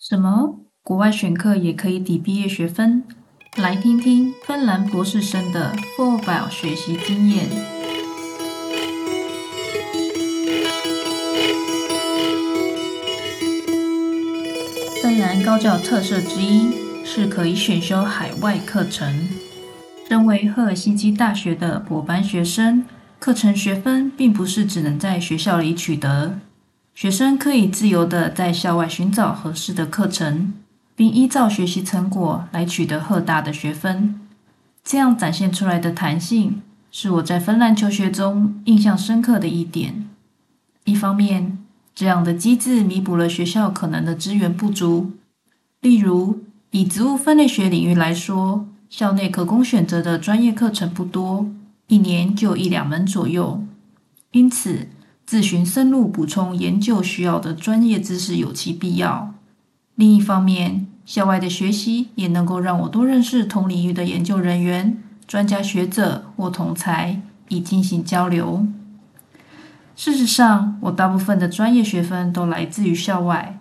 什么？国外选课也可以抵毕业学分？来听听芬兰博士生的 Full Bio 学习经验。芬兰高教特色之一是可以选修海外课程。身为赫尔辛基大学的博班学生，课程学分并不是只能在学校里取得。学生可以自由地在校外寻找合适的课程，并依照学习成果来取得赫大的学分。这样展现出来的弹性，是我在芬兰求学中印象深刻的一点。一方面，这样的机制弥补了学校可能的资源不足。例如，以植物分类学领域来说，校内可供选择的专业课程不多，一年就一两门左右。因此，自寻深入补充研究需要的专业知识有其必要。另一方面，校外的学习也能够让我多认识同领域的研究人员、专家学者或同才，以进行交流。事实上，我大部分的专业学分都来自于校外。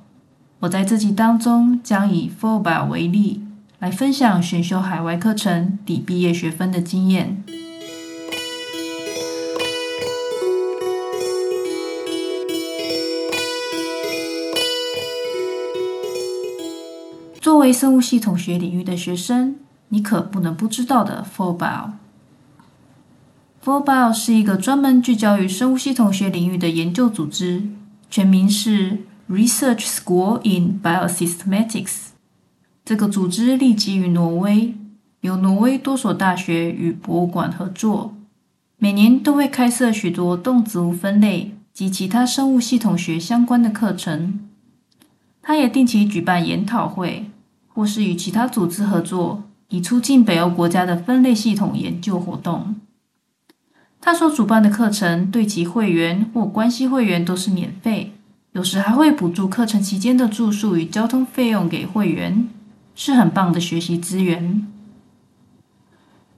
我在这集当中将以 Foba 为例，来分享选修海外课程抵毕业学分的经验。作为生物系统学领域的学生，你可不能不知道的 Full Bio。f o r b i o 是一个专门聚焦于生物系统学领域的研究组织，全名是 Research School in Biosystematics。这个组织立即于挪威，由挪威多所大学与博物馆合作，每年都会开设许多动植物分类及其他生物系统学相关的课程。它也定期举办研讨会。或是与其他组织合作，以促进北欧国家的分类系统研究活动。他所主办的课程对其会员或关系会员都是免费，有时还会补助课程期间的住宿与交通费用给会员，是很棒的学习资源。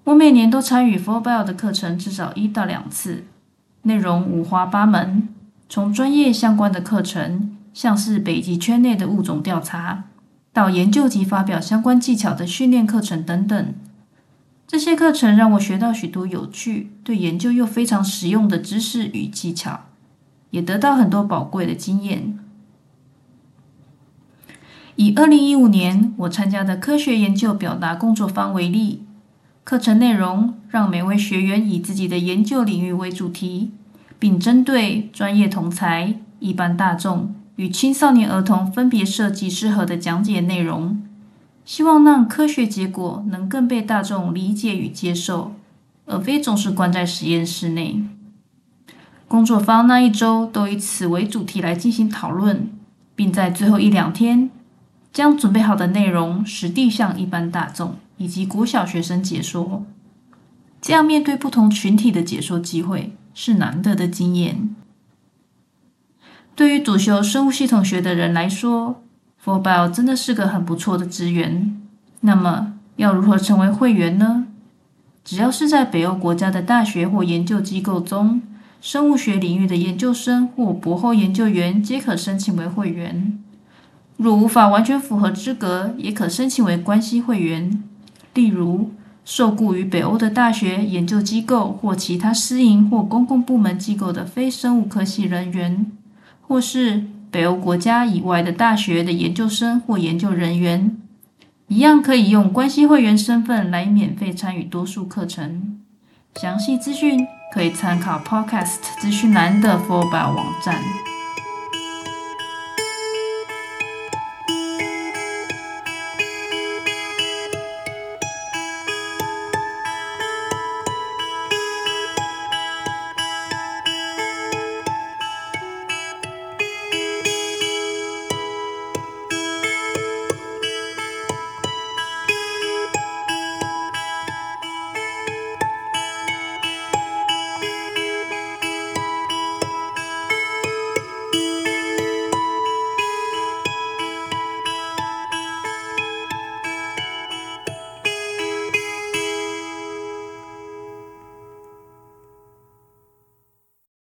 我每年都参与 Full Bio 的课程至少一到两次，内容五花八门，从专业相关的课程，像是北极圈内的物种调查。到研究及发表相关技巧的训练课程等等，这些课程让我学到许多有趣、对研究又非常实用的知识与技巧，也得到很多宝贵的经验。以二零一五年我参加的科学研究表达工作坊为例，课程内容让每位学员以自己的研究领域为主题，并针对专业同才、一般大众。与青少年儿童分别设计适合的讲解内容，希望让科学结果能更被大众理解与接受，而非总是关在实验室内。工作坊那一周都以此为主题来进行讨论，并在最后一两天将准备好的内容实地向一般大众以及国小学生解说。这样面对不同群体的解说机会是难得的经验。对于主修生物系统学的人来说 f o r Bio 真的是个很不错的资源。那么，要如何成为会员呢？只要是在北欧国家的大学或研究机构中，生物学领域的研究生或博后研究员皆可申请为会员。若无法完全符合资格，也可申请为关系会员，例如受雇于北欧的大学、研究机构或其他私营或公共部门机构的非生物科系人员。或是北欧国家以外的大学的研究生或研究人员，一样可以用关系会员身份来免费参与多数课程。详细资讯可以参考 Podcast 资讯栏的 f o r b a 网站。